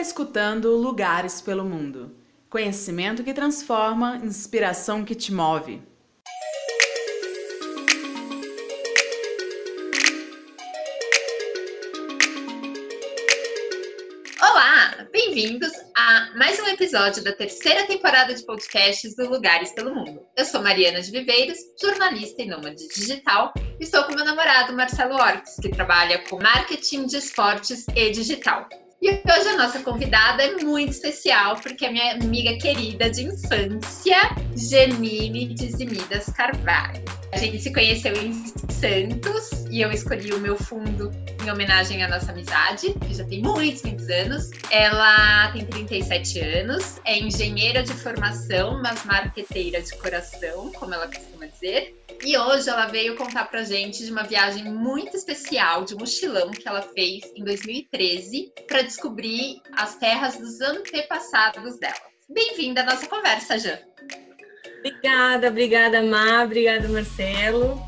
escutando Lugares pelo Mundo. Conhecimento que transforma, inspiração que te move. Olá, bem-vindos a mais um episódio da terceira temporada de podcasts do Lugares pelo Mundo. Eu sou Mariana de Viveiros, jornalista e nômade digital, e estou com meu namorado Marcelo Ortiz, que trabalha com marketing de esportes e digital. E hoje a nossa convidada é muito especial, porque é minha amiga querida de infância, Gemine Dizimidas Carvalho. A gente se conheceu em Santos e eu escolhi o meu fundo em homenagem à nossa amizade, que já tem muitos, muitos anos. Ela tem 37 anos, é engenheira de formação, mas marqueteira de coração, como ela costuma dizer. E hoje ela veio contar pra gente de uma viagem muito especial, de mochilão que ela fez em 2013 para descobrir as terras dos antepassados dela. Bem-vinda à nossa conversa, Jan. Obrigada, obrigada, Má, obrigada, Marcelo.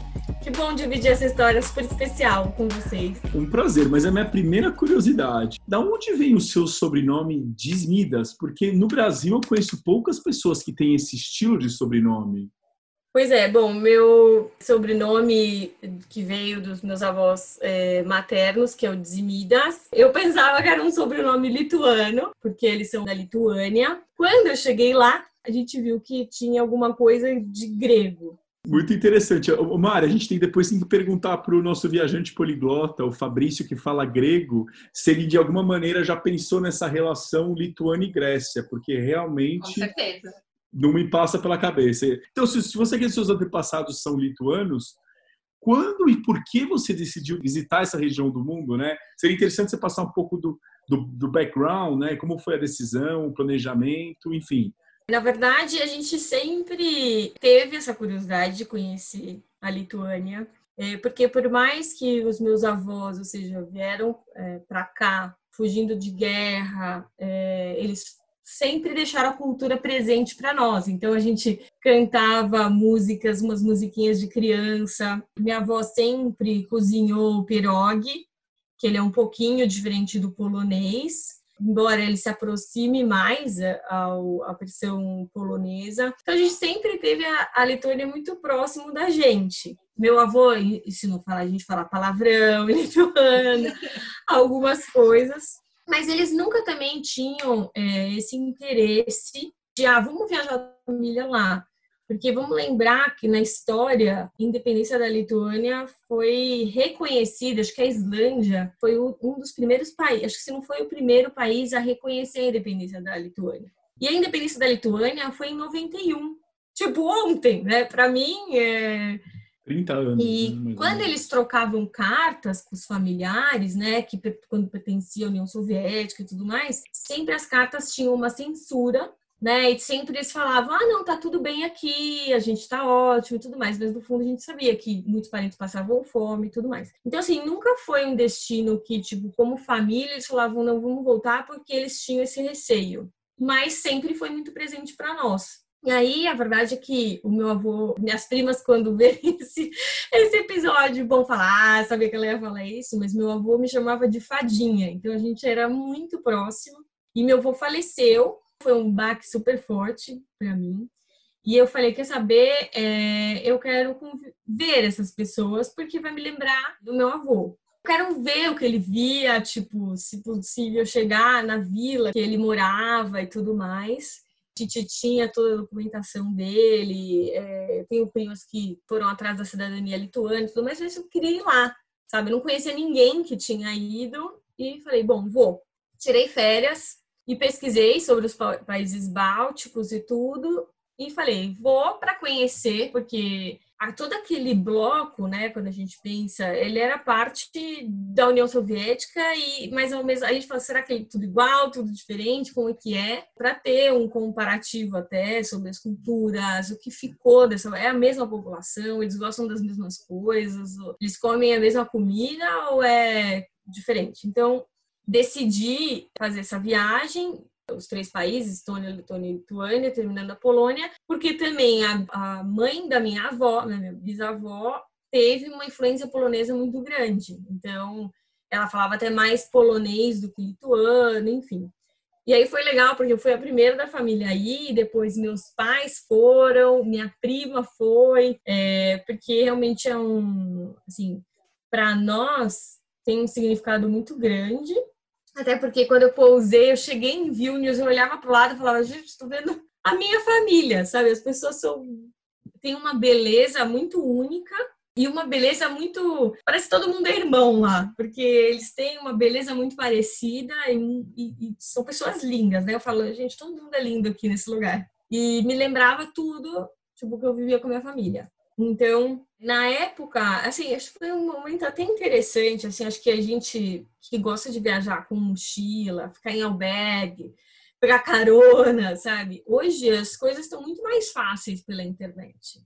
Que bom dividir essa história super especial com vocês. Um prazer, mas é a minha primeira curiosidade. Da onde vem o seu sobrenome Dismidas? Porque no Brasil eu conheço poucas pessoas que têm esse estilo de sobrenome. Pois é, bom, meu sobrenome que veio dos meus avós é, maternos, que é o Dzimidas, eu pensava que era um sobrenome lituano, porque eles são da Lituânia. Quando eu cheguei lá, a gente viu que tinha alguma coisa de grego. Muito interessante. Mari, a gente tem depois tem que perguntar para o nosso viajante poliglota, o Fabrício, que fala grego, se ele de alguma maneira já pensou nessa relação Lituânia e Grécia, porque realmente. Com certeza não me passa pela cabeça. Então, se, se você quer que seus antepassados são lituanos, quando e por que você decidiu visitar essa região do mundo, né? Seria interessante você passar um pouco do, do, do background, né? Como foi a decisão, o planejamento, enfim. Na verdade, a gente sempre teve essa curiosidade de conhecer a Lituânia, é, porque por mais que os meus avós, ou seja, vieram é, para cá fugindo de guerra, é, eles sempre deixaram a cultura presente para nós. Então a gente cantava músicas, umas musiquinhas de criança. Minha avó sempre cozinhou pierogi, que ele é um pouquinho diferente do polonês, embora ele se aproxime mais ao, à versão polonesa. Então a gente sempre teve a, a Letônia muito próximo da gente. Meu avô ensinou a falar, a gente falar palavrão lituano, algumas coisas mas eles nunca também tinham é, esse interesse de, ah, vamos viajar a família lá. Porque vamos lembrar que na história, a independência da Lituânia foi reconhecida, acho que a Islândia foi um dos primeiros países, acho que se não foi o primeiro país a reconhecer a independência da Lituânia. E a independência da Lituânia foi em 91, tipo ontem, né? Para mim, é, 30 anos. E né, quando eles trocavam cartas com os familiares, né, que quando pertencia à União Soviética e tudo mais, sempre as cartas tinham uma censura, né, e sempre eles falavam, ah, não, tá tudo bem aqui, a gente tá ótimo e tudo mais, mas no fundo a gente sabia que muitos parentes passavam fome e tudo mais. Então, assim, nunca foi um destino que, tipo, como família, eles falavam, não, vamos voltar porque eles tinham esse receio. Mas sempre foi muito presente para nós. E aí, a verdade é que o meu avô, minhas primas, quando vê esse, esse episódio, vão falar, ah, sabia que ela ia falar isso, mas meu avô me chamava de fadinha, então a gente era muito próximo. E meu avô faleceu, foi um baque super forte para mim. E eu falei, quer saber, é, eu quero ver essas pessoas, porque vai me lembrar do meu avô. Eu quero ver o que ele via, tipo, se possível, chegar na vila que ele morava e tudo mais. Titi tinha toda a documentação dele, é, tenho primos que foram atrás da cidadania lituana e tudo mais, mas eu queria ir lá, sabe? Eu não conhecia ninguém que tinha ido e falei, bom, vou. Tirei férias e pesquisei sobre os países bálticos e tudo e falei, vou para conhecer, porque a todo aquele bloco, né, quando a gente pensa, ele era parte da União Soviética e mas ao mesmo a gente fala, será que é tudo igual, tudo diferente, como é que é? Para ter um comparativo até sobre as culturas, o que ficou dessa é a mesma população, eles gostam das mesmas coisas, eles comem a mesma comida ou é diferente? Então, decidi fazer essa viagem os três países, Estônia, Letônia e Lituânia, terminando a Polônia, porque também a, a mãe da minha avó, né, minha bisavó, teve uma influência polonesa muito grande. Então, ela falava até mais polonês do que lituano, enfim. E aí foi legal, porque eu fui a primeira da família aí, depois meus pais foram, minha prima foi, é, porque realmente é um, assim, para nós tem um significado muito grande. Até porque quando eu pousei, eu cheguei em Vilnius, eu olhava para o lado e falava, gente, estou vendo a minha família, sabe? As pessoas são têm uma beleza muito única e uma beleza muito. Parece que todo mundo é irmão lá, porque eles têm uma beleza muito parecida e, e, e, são pessoas lindas, né? Eu falo, gente, todo mundo é lindo aqui nesse lugar. E me lembrava tudo, tipo, que eu vivia com minha família. Então, na época, assim, acho que foi um momento até interessante, assim, acho que a gente que gosta de viajar com mochila, ficar em albergue, pegar carona, sabe? Hoje as coisas estão muito mais fáceis pela internet.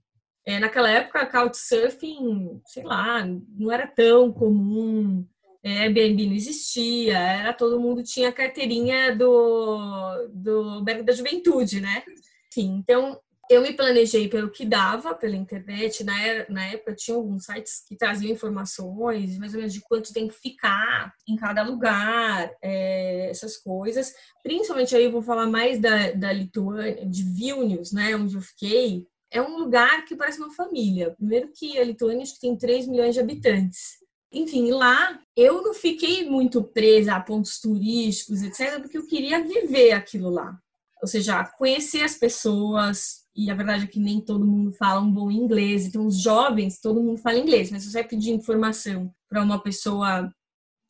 É, naquela época, Couchsurfing, sei lá, não era tão comum, é, Airbnb não existia, era todo mundo tinha a carteirinha do, do albergue da juventude, né? Sim, então eu me planejei pelo que dava pela internet. Na, na época tinha alguns sites que traziam informações, mais ou menos de quanto tempo ficar em cada lugar, é, essas coisas. Principalmente aí eu vou falar mais da, da Lituânia, de Vilnius, né, onde eu fiquei é um lugar que parece uma família. Primeiro que a Lituânia acho que tem 3 milhões de habitantes. Enfim, lá eu não fiquei muito presa a pontos turísticos, etc., porque eu queria viver aquilo lá. Ou seja, conhecer as pessoas, e a verdade é que nem todo mundo fala um bom inglês. Então, os jovens, todo mundo fala inglês, mas se você pedir informação para uma pessoa,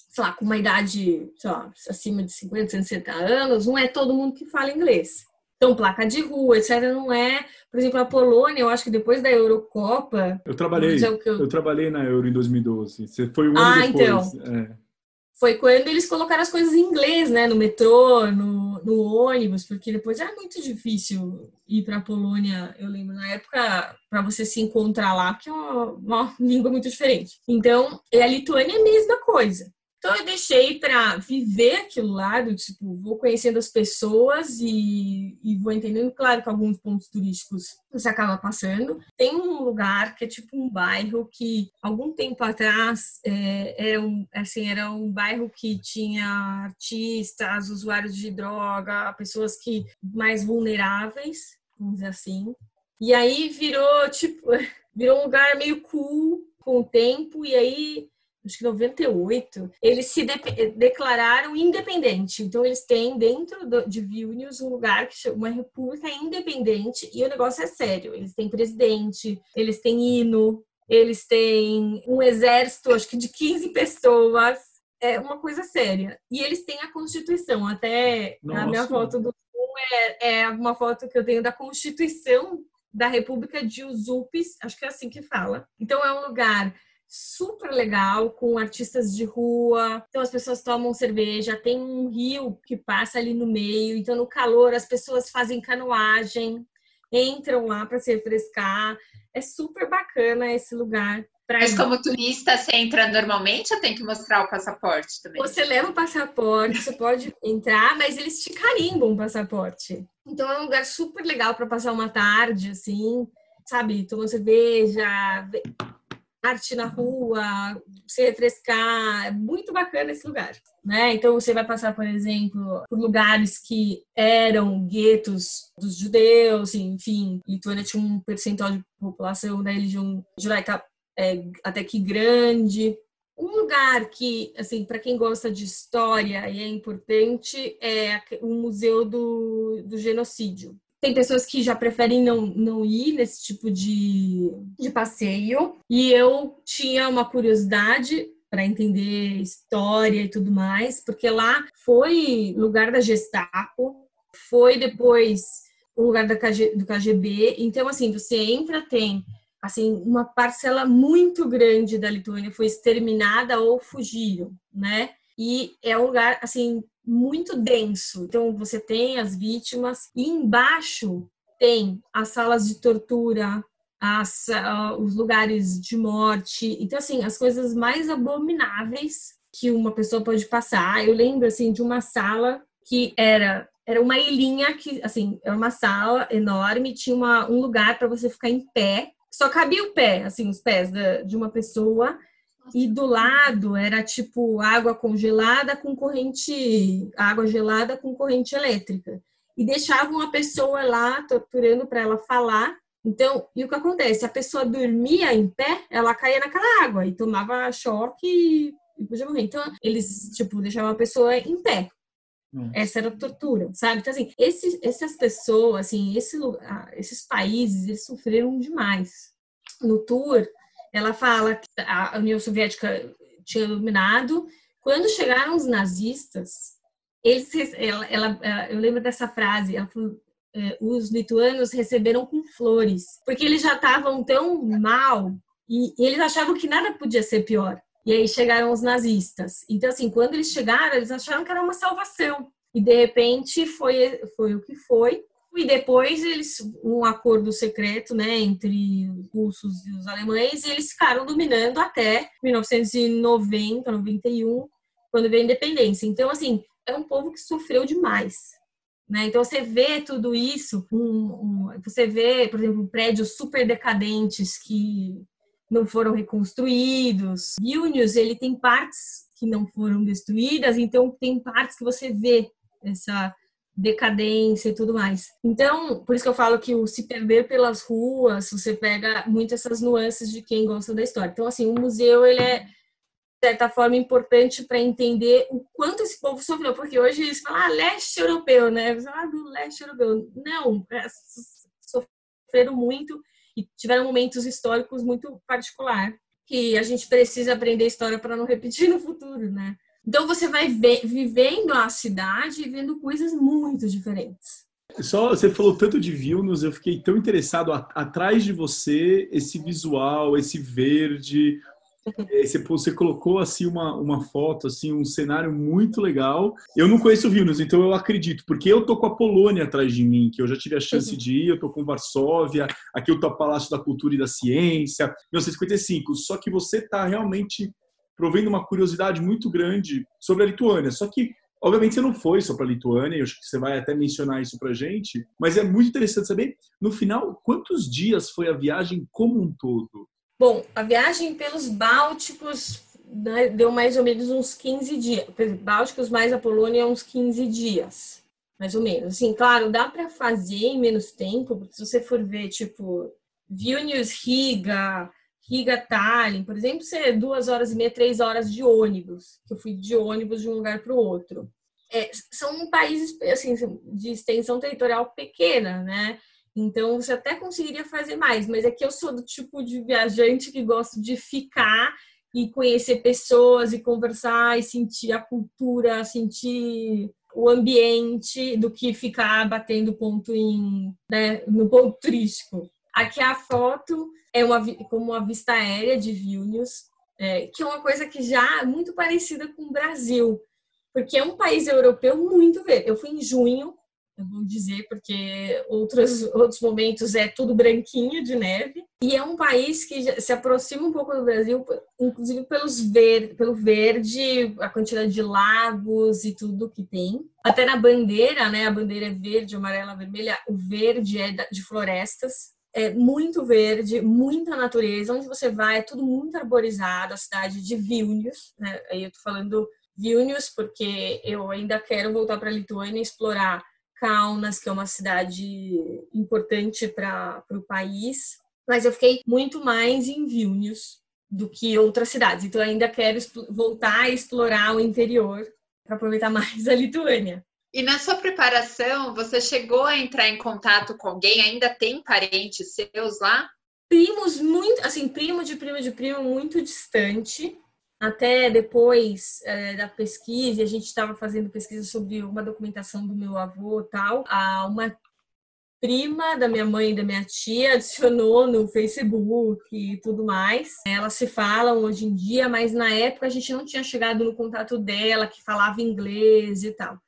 sei lá, com uma idade, sei lá, acima de 50, 60 anos, não é todo mundo que fala inglês. Então, placa de rua, etc. Não é. Por exemplo, a Polônia, eu acho que depois da Eurocopa. Eu trabalhei. Eu... eu... trabalhei na Euro em 2012. Você foi um ano ah, depois. Então. É. Foi quando eles colocaram as coisas em inglês, né? No metrô, no, no ônibus, porque depois era muito difícil ir para a Polônia. Eu lembro na época, para você se encontrar lá, que é uma, uma língua muito diferente. Então, a Lituânia é a mesma coisa. Então eu deixei para viver aquilo lá, do tipo, vou conhecendo as pessoas e, e, vou entendendo, claro que alguns pontos turísticos você acaba passando. Tem um lugar que é tipo um bairro que algum tempo atrás é, era, um, assim, era um bairro que tinha artistas, usuários de droga, pessoas que mais vulneráveis, vamos dizer assim. E aí virou tipo, virou um lugar meio cool com o tempo e aí acho que 98, eles se de declararam independente. Então, eles têm dentro do, de Vilnius um lugar que chama uma república independente e o negócio é sério. Eles têm presidente, eles têm hino, eles têm um exército, acho que de 15 pessoas. É uma coisa séria. E eles têm a Constituição. Até Nossa. a minha foto do é, é uma foto que eu tenho da Constituição da República de Uzupis, acho que é assim que fala. Então é um lugar super legal com artistas de rua. Então as pessoas tomam cerveja, tem um rio que passa ali no meio, então no calor as pessoas fazem canoagem, entram lá para se refrescar. É super bacana esse lugar. Mas ir. como turista, você entra normalmente ou tem que mostrar o passaporte também? Você leva o passaporte, você pode entrar, mas eles te carimbam o passaporte. Então é um lugar super legal para passar uma tarde, assim, sabe? Tomar cerveja, arte na rua, se refrescar, é muito bacana esse lugar, né? Então você vai passar, por exemplo, por lugares que eram guetos dos judeus, enfim, Lituânia tinha um percentual de população da religião judaica é, até que grande. Um lugar que, assim, para quem gosta de história e é importante é o Museu do, do Genocídio, tem pessoas que já preferem não, não ir nesse tipo de, de passeio. E eu tinha uma curiosidade para entender história e tudo mais, porque lá foi lugar da Gestapo, foi depois o lugar KG, do KGB. Então, assim, você entra, tem assim uma parcela muito grande da Lituânia foi exterminada ou fugiram, né? E é um lugar assim muito denso. Então, você tem as vítimas e embaixo tem as salas de tortura, as, uh, os lugares de morte. Então, assim, as coisas mais abomináveis que uma pessoa pode passar. Eu lembro, assim, de uma sala que era era uma ilhinha que, assim, era uma sala enorme, tinha uma, um lugar para você ficar em pé. Só cabia o pé, assim, os pés da, de uma pessoa e do lado era tipo água congelada com corrente, água gelada com corrente elétrica. E deixavam a pessoa lá torturando para ela falar. Então, e o que acontece? A pessoa dormia em pé, ela caía naquela água e tomava choque e podia morrer. Então, eles, tipo, deixavam a pessoa em pé. Essa era a tortura, sabe? Então, assim, esses, essas pessoas, assim, esse, esses países, eles sofreram demais. No tour, ela fala que a União Soviética tinha dominado. Quando chegaram os nazistas, eles, ela, ela, eu lembro dessa frase, ela falou, é, os lituanos receberam com flores, porque eles já estavam tão mal e, e eles achavam que nada podia ser pior. E aí chegaram os nazistas. Então, assim, quando eles chegaram, eles acharam que era uma salvação. E de repente foi, foi o que foi. E depois eles um acordo secreto, né, entre os russos e os alemães, e eles ficaram dominando até 1990, 91, quando veio a independência. Então, assim, é um povo que sofreu demais. Né? Então você vê tudo isso, um, um, você vê, por exemplo, prédios super decadentes que não foram reconstruídos. Vilnius, ele tem partes que não foram destruídas, então tem partes que você vê essa decadência e tudo mais. Então, por isso que eu falo que o se perder pelas ruas, você pega muito essas nuances de quem gosta da história. Então, assim, o museu, ele é, de certa forma, importante para entender o quanto esse povo sofreu, porque hoje eles falam, ah, leste europeu, né? Eles falam, ah, do leste europeu. Não, é, sofreram muito e tiveram momentos históricos muito particular que a gente precisa aprender história para não repetir no futuro, né? Então você vai ver, vivendo a cidade e vendo coisas muito diferentes. Só você falou tanto de Vilnius, eu fiquei tão interessado a, atrás de você esse visual, esse verde. Você, você colocou assim uma, uma foto, assim um cenário muito legal. Eu não conheço Vilnius, então eu acredito, porque eu tô com a Polônia atrás de mim, que eu já tive a chance uhum. de ir. Eu tô com Varsóvia, aqui eu tô a Palácio da Cultura e da Ciência, 1955. Só que você tá realmente provendo uma curiosidade muito grande sobre a Lituânia. Só que, obviamente, você não foi só para a Lituânia, eu acho que você vai até mencionar isso para gente, mas é muito interessante saber, no final, quantos dias foi a viagem como um todo? Bom, a viagem pelos Bálticos né, deu mais ou menos uns 15 dias. Bálticos mais a Polônia, uns 15 dias, mais ou menos. Assim, claro, dá para fazer em menos tempo, porque se você for ver, tipo, Vilnius, Riga, Riga Tallinn, por exemplo, ser duas horas e meia, três horas de ônibus, que eu fui de ônibus de um lugar para o outro. É, são países assim de extensão territorial pequena, né? Então você até conseguiria fazer mais, mas é que eu sou do tipo de viajante que gosto de ficar e conhecer pessoas e conversar e sentir a cultura, sentir o ambiente do que ficar batendo ponto em, né, no ponto turístico. Aqui a foto é uma, como uma vista aérea de Vilnius, é, que é uma coisa que já é muito parecida com o Brasil, porque é um país europeu muito verde. Eu fui em junho, eu vou dizer, porque outros, outros momentos é tudo branquinho de neve. E é um país que se aproxima um pouco do Brasil, inclusive pelos ver, pelo verde, a quantidade de lagos e tudo que tem. Até na bandeira, né? A bandeira é verde, amarela, vermelha. O verde é de florestas é muito verde, muita natureza. Onde você vai é tudo muito arborizado. A cidade de Vilnius, né? Aí eu tô falando Vilnius porque eu ainda quero voltar para a Lituânia e explorar Kaunas, que é uma cidade importante para o país. Mas eu fiquei muito mais em Vilnius do que outras cidades. Então eu ainda quero voltar a explorar o interior para aproveitar mais a Lituânia. E na sua preparação, você chegou a entrar em contato com alguém? Ainda tem parentes seus lá? Primos muito, assim, primo de primo de primo muito distante. Até depois é, da pesquisa, a gente estava fazendo pesquisa sobre uma documentação do meu avô tal. A uma prima da minha mãe e da minha tia adicionou no Facebook e tudo mais. Elas se falam hoje em dia, mas na época a gente não tinha chegado no contato dela, que falava inglês e tal.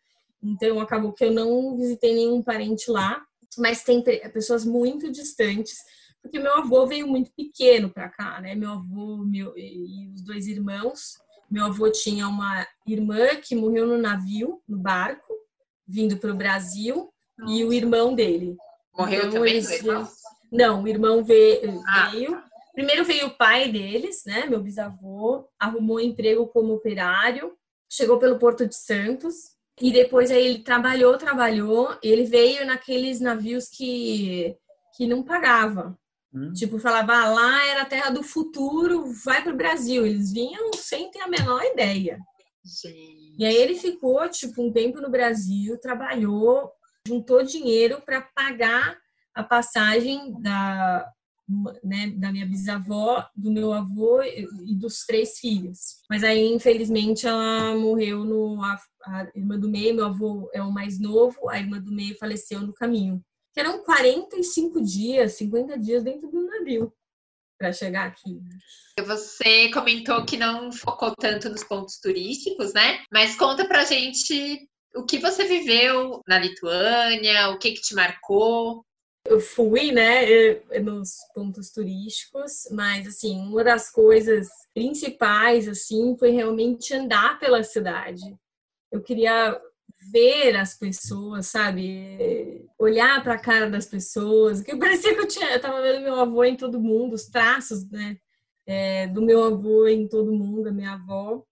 Então acabou que eu não visitei nenhum parente lá, mas tem pessoas muito distantes, porque meu avô veio muito pequeno para cá, né? Meu avô meu, e os dois irmãos. Meu avô tinha uma irmã que morreu no navio, no barco, vindo para o Brasil, Nossa. e o irmão dele. Morreu então, também? Eles, não, o irmão veio, ah. veio Primeiro veio o pai deles, né, meu bisavô, arrumou emprego como operário, chegou pelo Porto de Santos e depois aí ele trabalhou, trabalhou, ele veio naqueles navios que que não pagava. Hum. Tipo, falava, ah, lá era a terra do futuro, vai para o Brasil. Eles vinham sem ter a menor ideia. Gente. E aí ele ficou, tipo, um tempo no Brasil, trabalhou, juntou dinheiro para pagar a passagem da, né, da minha bisavó, do meu avô e dos três filhos. Mas aí, infelizmente, ela morreu no. A, a irmã do meio, meu avô é o mais novo, a irmã do meio faleceu no caminho que eram 45 dias, 50 dias dentro do navio para chegar aqui. Você comentou que não focou tanto nos pontos turísticos, né? Mas conta pra gente o que você viveu na Lituânia, o que que te marcou. Eu fui, né, nos pontos turísticos, mas assim, uma das coisas principais assim foi realmente andar pela cidade. Eu queria ver as pessoas, sabe? Olhar para a cara das pessoas. Que parecia que eu tinha, eu tava vendo meu avô em todo mundo, os traços, né? É, do meu avô em todo mundo, da minha avó,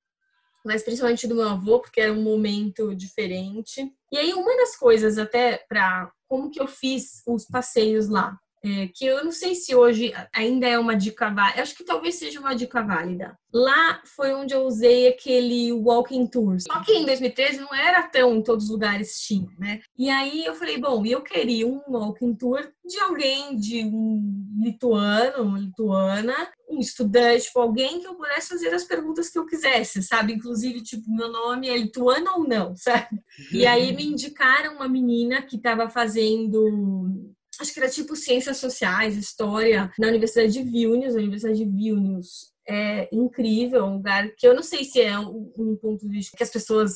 mas principalmente do meu avô, porque era um momento diferente. E aí uma das coisas até para como que eu fiz os passeios lá, é, que eu não sei se hoje ainda é uma dica válida, acho que talvez seja uma dica válida. Lá foi onde eu usei aquele walking tour. Só que em 2013 não era tão em todos os lugares tinha, né? E aí eu falei, bom, eu queria um walking tour de alguém, de um lituano, uma lituana, um estudante, tipo, alguém que eu pudesse fazer as perguntas que eu quisesse, sabe? Inclusive, tipo, meu nome é lituano ou não, sabe? E aí me indicaram uma menina que estava fazendo acho que era tipo ciências sociais, história, na Universidade de Vilnius. A Universidade de Vilnius é incrível, um lugar que eu não sei se é um, um ponto de vista que as pessoas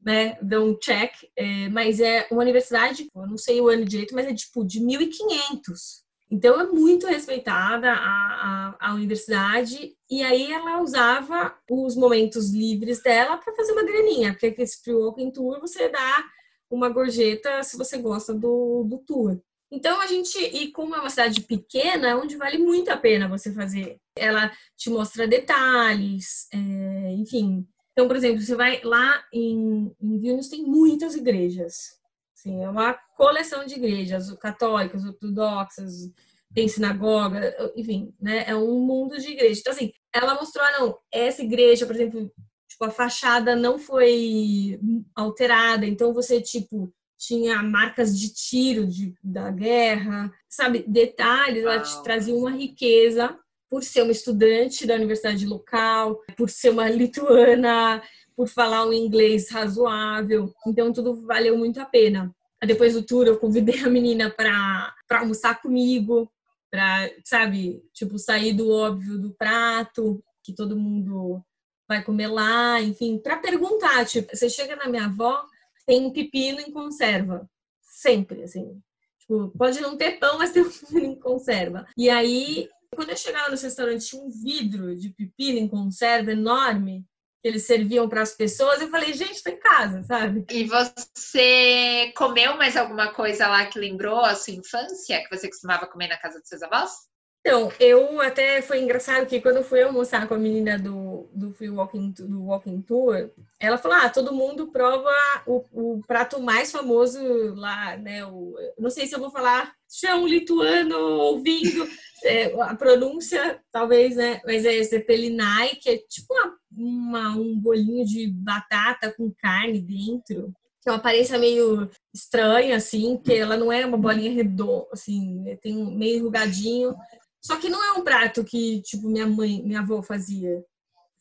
né, dão um check, é, mas é uma universidade, eu não sei o ano direito, mas é tipo de 1500. Então é muito respeitada a, a, a, universidade e aí ela usava os momentos livres dela para fazer uma graninha, porque esse free walking tour você dá uma gorjeta se você gosta do, do tour. Então a gente, e como é uma cidade pequena, é onde vale muito a pena você fazer. Ela te mostra detalhes, é, enfim. Então, por exemplo, você vai lá em, em Vilnius, tem muitas igrejas. Assim, é uma coleção de igrejas, católicas, ortodoxas, tem sinagoga, enfim, né? É um mundo de igrejas. Então, assim, ela mostrou, ah, não, essa igreja, por exemplo, tipo, a fachada não foi alterada, então você, tipo, tinha marcas de tiro de, da guerra, sabe? Detalhes, ela te trazia uma riqueza por ser uma estudante da universidade local, por ser uma lituana, por falar um inglês razoável. Então, tudo valeu muito a pena. Depois do tour, eu convidei a menina para almoçar comigo, para, sabe, tipo, sair do óbvio do prato, que todo mundo vai comer lá, enfim, para perguntar, tipo, você chega na minha avó, tem pepino em conserva. Sempre, assim. Tipo, pode não ter pão, mas tem um pepino em conserva. E aí, quando eu chegava no restaurante, tinha um vidro de pepino em conserva enorme que eles serviam para as pessoas. Eu falei, gente, tô em casa, sabe? E você comeu mais alguma coisa lá que lembrou a sua infância, que você costumava comer na casa dos seus avós? Então, eu até foi engraçado que quando eu fui almoçar com a menina do, do Free Walking, do Walking Tour, ela falou: ah, todo mundo prova o, o prato mais famoso lá, né? O, não sei se eu vou falar, um lituano ouvindo é, a pronúncia, talvez, né? Mas é Zeppelinai, que é tipo uma, uma, um bolinho de batata com carne dentro que é uma aparência meio estranha, assim, que ela não é uma bolinha redonda, assim, tem um meio enrugadinho. Só que não é um prato que, tipo, minha mãe, minha avó fazia.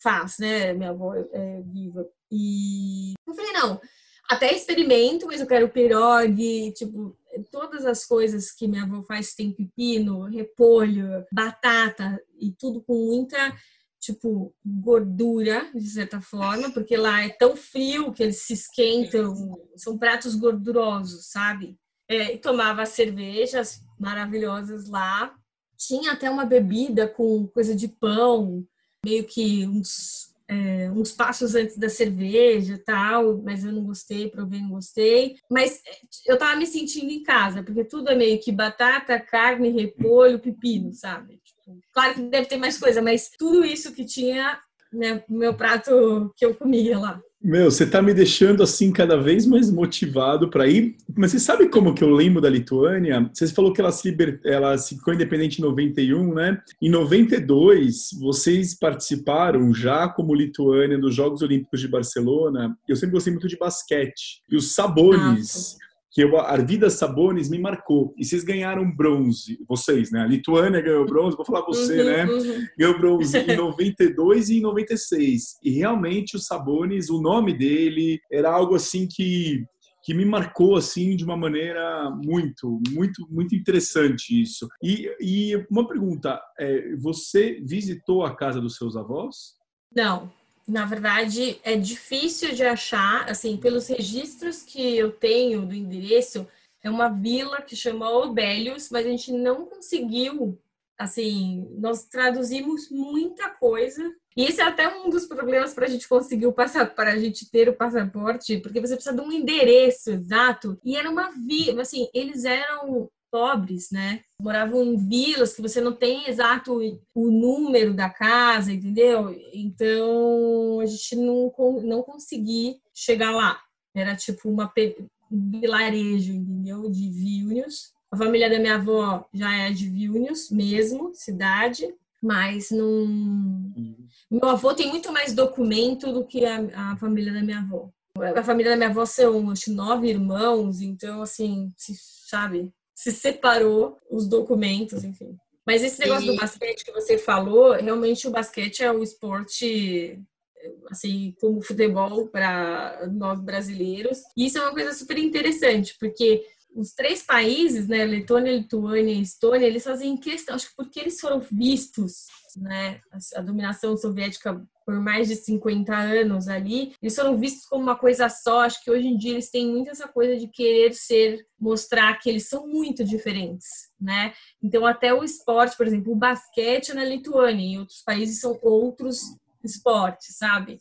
Faz, né? Minha avó é viva. E eu falei, não, até experimento, mas eu quero pirogue, tipo, todas as coisas que minha avó faz tem pepino, repolho, batata e tudo com muita tipo gordura de certa forma, porque lá é tão frio que eles se esquentam, são pratos gordurosos, sabe? É, e tomava cervejas maravilhosas lá tinha até uma bebida com coisa de pão, meio que uns, é, uns passos antes da cerveja tal, mas eu não gostei, provei, não gostei. Mas eu tava me sentindo em casa, porque tudo é meio que batata, carne, repolho, pepino, sabe? Tipo, Claro que deve ter mais coisa, mas tudo isso que tinha, né, meu prato que eu comia lá. Meu, você tá me deixando assim cada vez mais motivado para ir. Mas você sabe como que eu lembro da Lituânia? Você falou que ela se, liber... ela ficou independente em 91, né? Em 92, vocês participaram já como Lituânia dos Jogos Olímpicos de Barcelona. Eu sempre gostei muito de basquete. E os Sabones, que eu, a Arvidas Sabonis me marcou. E vocês ganharam bronze, vocês, né? A Lituânia ganhou bronze, vou falar você, uhum, né? Uhum. Ganhou bronze em 92 e em 96. E realmente o Sabonis, o nome dele era algo assim que que me marcou assim de uma maneira muito, muito, muito interessante isso. E, e uma pergunta: é, você visitou a casa dos seus avós? Não, na verdade, é difícil de achar, assim, pelos registros que eu tenho do endereço, é uma vila que chama Obélios, mas a gente não conseguiu, assim, nós traduzimos muita coisa. E esse é até um dos problemas para a gente conseguir o passaporte, para a gente ter o passaporte, porque você precisa de um endereço exato. E era uma vila, assim, eles eram pobres, né? Moravam em vilas que você não tem exato o número da casa, entendeu? Então a gente não, não consegui chegar lá. Era tipo uma, um vilarejo, entendeu? De Vilnius. A família da minha avó já é de Vilnius mesmo, cidade, mas não. Uhum. Meu avô tem muito mais documento do que a, a família da minha avó. A família da minha avó são, acho, nove irmãos, então, assim, se, sabe? Se separou os documentos, enfim. Mas esse negócio e... do basquete que você falou, realmente o basquete é o esporte assim como futebol para nós brasileiros. E isso é uma coisa super interessante, porque os três países, né, Letônia, Lituânia e Estônia, eles fazem questão, acho que porque eles foram vistos, né, a, dominação soviética por mais de 50 anos ali, eles foram vistos como uma coisa só. Acho que hoje em dia eles têm muito essa coisa de querer ser, mostrar que eles são muito diferentes, né? Então até o esporte, por exemplo, o basquete na Lituânia, em outros países são outros esportes, sabe?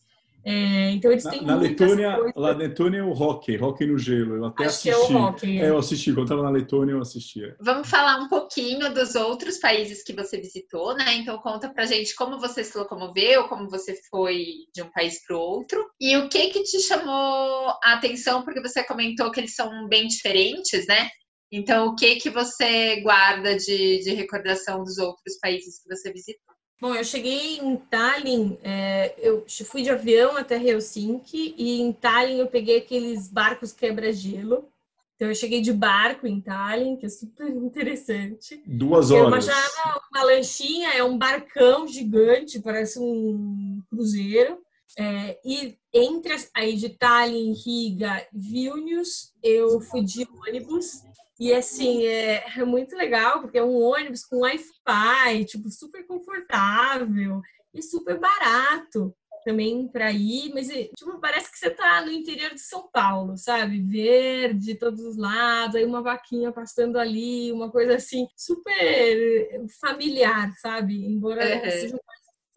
É, então eles têm na, na Letônia, lá na Letônia é o hockey, hockey no gelo. Eu até Acho assisti. Que é o hockey, é. é. eu assisti. Quando estava na Letônia, eu assistia. Vamos falar um pouquinho dos outros países que você visitou, né? Então conta pra gente como você se locomoveu, como você foi de um país para o outro. E o que que te chamou a atenção, porque você comentou que eles são bem diferentes, né? Então, o que que você guarda de, de recordação dos outros países que você visitou? Bom, eu cheguei em Tallinn, é, eu fui de avião até Helsinki e em Tallinn eu peguei aqueles barcos quebra-gelo. Então eu cheguei de barco em Tallinn, que é super interessante. Duas horas. Eu imaginava uma lanchinha, é um barcão gigante, parece um cruzeiro. É, e entre aí de Tallinn, Riga, Vilnius, eu fui de ônibus e assim, é, é, muito legal, porque é um ônibus com Wi-Fi, tipo, super confortável e super barato também para ir, mas tipo, parece que você tá no interior de São Paulo, sabe? Verde de todos os lados, aí uma vaquinha passando ali, uma coisa assim, super familiar, sabe? Embora uhum. sejam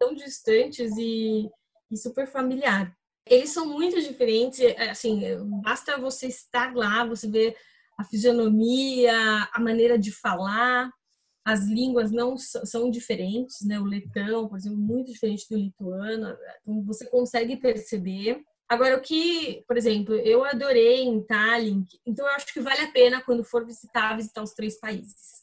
tão distantes e, e super familiar. Eles são muito diferentes, assim, basta você estar lá, você ver a fisionomia, a maneira de falar, as línguas não são diferentes, né? O letão, por exemplo, muito diferente do lituano, então você consegue perceber. Agora, o que, por exemplo, eu adorei em Tallinn, então eu acho que vale a pena quando for visitar, visitar os três países,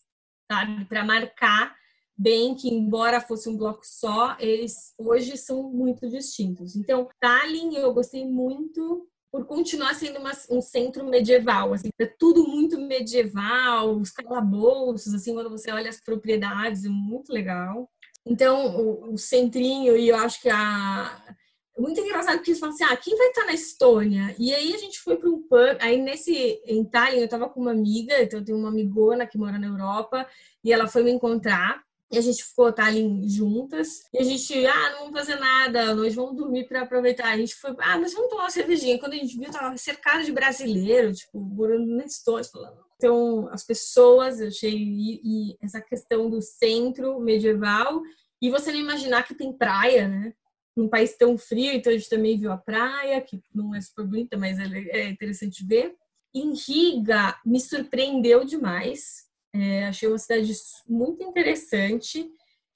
sabe? Para marcar bem que, embora fosse um bloco só, eles hoje são muito distintos. Então, Tallinn eu gostei muito por continuar sendo uma, um centro medieval, assim, é tudo muito medieval, os calabouços, assim, quando você olha as propriedades, é muito legal. Então, o, o centrinho, e eu acho que a... É muito engraçado porque eles falam assim, ah, quem vai estar na Estônia? E aí a gente foi para um pub, aí nesse, em Tallinn, eu estava com uma amiga, então eu tenho uma amigona que mora na Europa, e ela foi me encontrar, e a gente ficou tá ali juntas. E a gente, ah, não vamos fazer nada, nós vamos dormir para aproveitar. A gente foi, ah, mas vamos tomar uma cervejinha. Quando a gente viu, tava cercado de brasileiro, tipo, morando na Estônia, falando. Então, as pessoas, eu achei, e, e, essa questão do centro medieval, e você não imaginar que tem praia, né? Num país tão frio, então a gente também viu a praia, que não é super bonita, mas é, é interessante ver. Em Riga, me surpreendeu demais é, achei uma cidade muito interessante.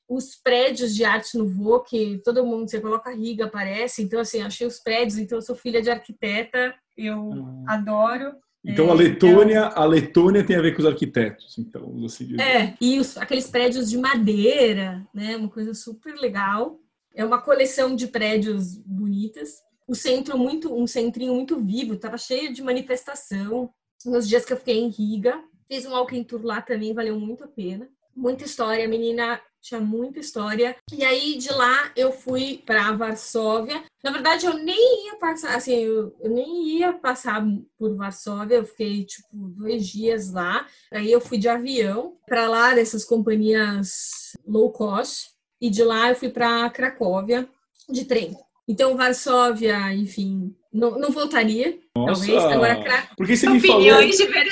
os prédios de arte no vô, que todo mundo, você coloca Riga, aparece. Então, assim, achei os prédios. Então, eu sou filha de arquiteta, eu uhum. adoro. Então, é, a Letônia, então... a Letônia tem a ver com os arquitetos, então, assim. É, e os, aqueles prédios de madeira, né? Uma coisa super legal. É uma coleção de prédios bonitas. O centro muito, um centrinho muito vivo, estava cheio de manifestação. Nos dias que eu fiquei em Riga, fiz um walking tour lá também, valeu muito a pena. Muita história, a menina tinha muita história. E aí de lá eu fui para Varsóvia. Na verdade, eu nem ia passar, assim, eu, eu, nem ia passar por Varsóvia. Eu fiquei tipo dois dias lá. Aí eu fui de avião para lá dessas companhias low cost. E de lá eu fui para Cracóvia de trem. Então, Varsóvia, enfim, não, não voltaria, Nossa, talvez. Agora, porque você Opiniões me falou...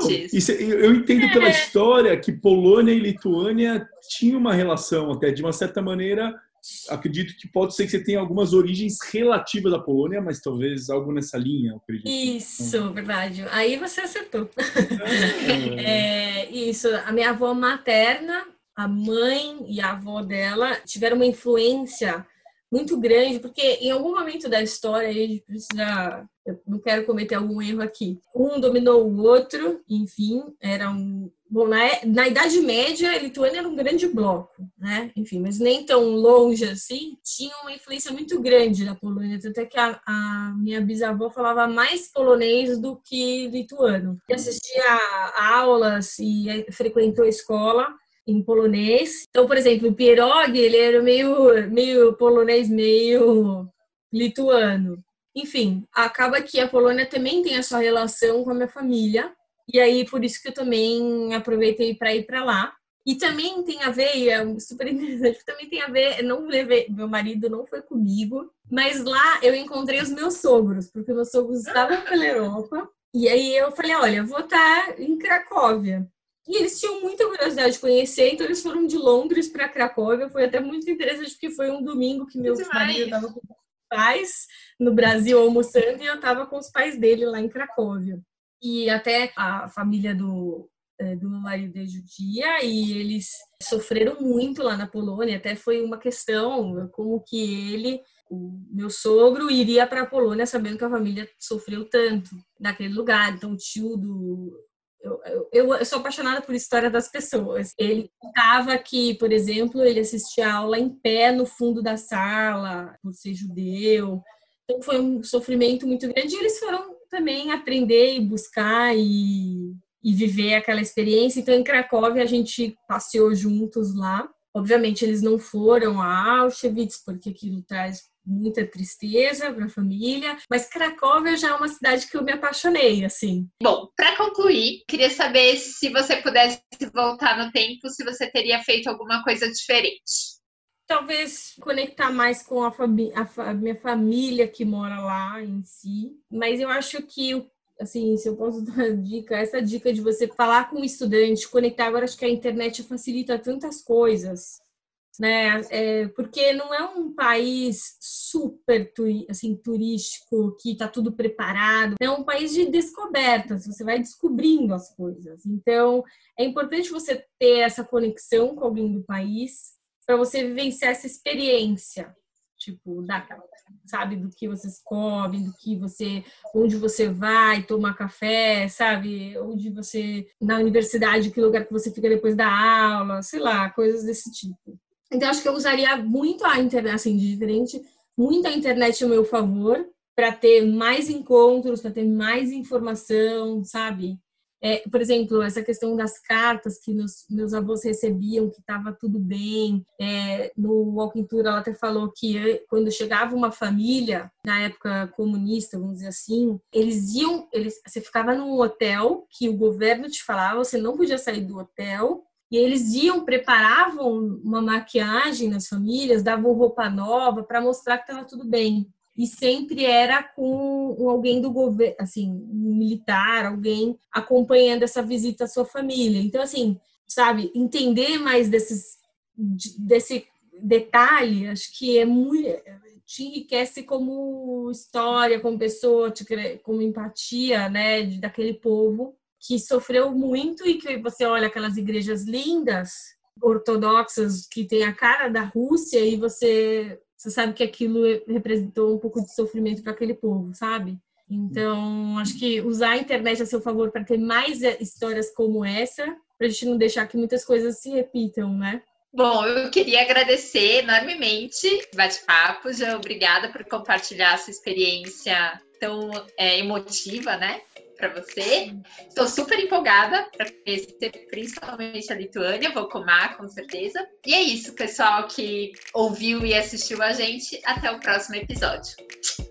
divergentes. Não, eu entendo pela é. história que Polônia e Lituânia tinham uma relação até, de uma certa maneira, acredito que pode ser que você tenha algumas origens relativas à Polônia, mas talvez algo nessa linha, acredito. Isso, hum. verdade. Aí você acertou. É. é, isso, a minha avó materna, a mãe e a avó dela tiveram uma influência muito grande, porque em algum momento da história a gente precisa. Eu não quero cometer algum erro aqui. Um dominou o outro, enfim, era um. Bom, na, na Idade Média, a Lituânia era um grande bloco, né? Enfim, mas nem tão longe assim, tinha uma influência muito grande da Polônia. Tanto é que a, a minha bisavó falava mais polonês do que lituano. E assistia a aulas e frequentou a escola em polonês. Então, por exemplo, o Pierog, ele era meio, meio polonês, meio lituano. Enfim, acaba que a Polônia também tem a sua relação com a minha família. E aí, por isso que eu também aproveitei para ir para lá. E também tem a ver, e é super interessante, também tem a ver, não levei, meu marido não foi comigo, mas lá eu encontrei os meus sogros, porque meus sogros estavam pela Europa. E aí eu falei, olha, eu vou estar em Cracóvia. E eles tinham muita curiosidade de conhecer, então eles foram de Londres para Cracóvia. Foi até muito interessante, porque foi um domingo que meu marido estava com os pais no Brasil almoçando e eu estava com os pais dele lá em Cracóvia. E até a família do, é, do meu marido é judia e eles sofreram muito lá na Polônia. Até foi uma questão como que ele, o meu sogro, iria para a Polônia sabendo que a família sofreu tanto naquele lugar. Então, o tio do eu, eu, eu, sou apaixonada por história das pessoas. Ele contava que, por exemplo, ele assistia aula em pé no fundo da sala, por ser judeu. Então foi um sofrimento muito grande. E eles foram também aprender e buscar e, e viver aquela experiência. Então, em Cracóvia, a gente passeou juntos lá. Obviamente, eles não foram a Auschwitz, porque aquilo traz muita tristeza para a família, mas Cracóvia já é uma cidade que eu me apaixonei, assim. Bom, para concluir, queria saber se você pudesse voltar no tempo, se você teria feito alguma coisa diferente. Talvez conectar mais com a, a, a minha família que mora lá em si, mas eu acho que assim, se eu posso dar uma dica, essa dica de você falar com o estudante, conectar, agora acho que a internet facilita tantas coisas né? É, porque não é um país super assim turístico que está tudo preparado. É um país de descobertas. Você vai descobrindo as coisas. Então é importante você ter essa conexão com alguém do país para você vivenciar essa experiência, tipo da sabe do que vocês comem, do que você, onde você vai tomar café, sabe, onde você na universidade, que lugar que você fica depois da aula, sei lá, coisas desse tipo. Então, acho que eu usaria muito a internet, assim, de diferente, muito a internet ao meu favor, para ter mais encontros, para ter mais informação, sabe? É, por exemplo, essa questão das cartas que meus, meus avós recebiam, que estava tudo bem. É, no Walking Tour, ela até falou que quando chegava uma família, na época comunista, vamos dizer assim, eles iam, eles, você ficava num hotel que o governo te falava, você não podia sair do hotel, e eles iam, preparavam uma maquiagem nas famílias, davam roupa nova para mostrar que estava tudo bem. E sempre era com alguém do governo, assim, um militar, alguém acompanhando essa visita à sua família. Então, assim, sabe, entender mais desses, desse detalhe, acho que é muito te enriquece como história, como pessoa, como empatia, né, daquele povo que sofreu muito e que você olha aquelas igrejas lindas ortodoxas que tem a cara da Rússia e você, você sabe que aquilo representou um pouco de sofrimento para aquele povo, sabe? Então, acho que usar a internet a seu favor para ter mais histórias como essa, para a gente não deixar que muitas coisas se repitam, né? Bom, eu queria agradecer enormemente bate-papo. Já obrigada por compartilhar essa experiência tão é, emotiva, né? Para você. Estou super empolgada para conhecer principalmente a Lituânia, vou comar com certeza. E é isso, pessoal que ouviu e assistiu a gente. Até o próximo episódio.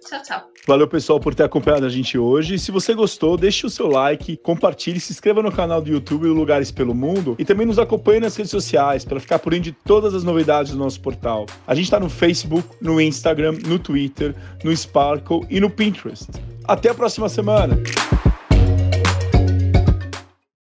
Tchau, tchau. Valeu, pessoal, por ter acompanhado a gente hoje. Se você gostou, deixe o seu like, compartilhe, se inscreva no canal do YouTube Lugares pelo Mundo e também nos acompanhe nas redes sociais para ficar por dentro de todas as novidades do nosso portal. A gente está no Facebook, no Instagram, no Twitter, no Sparkle e no Pinterest. Até a próxima semana!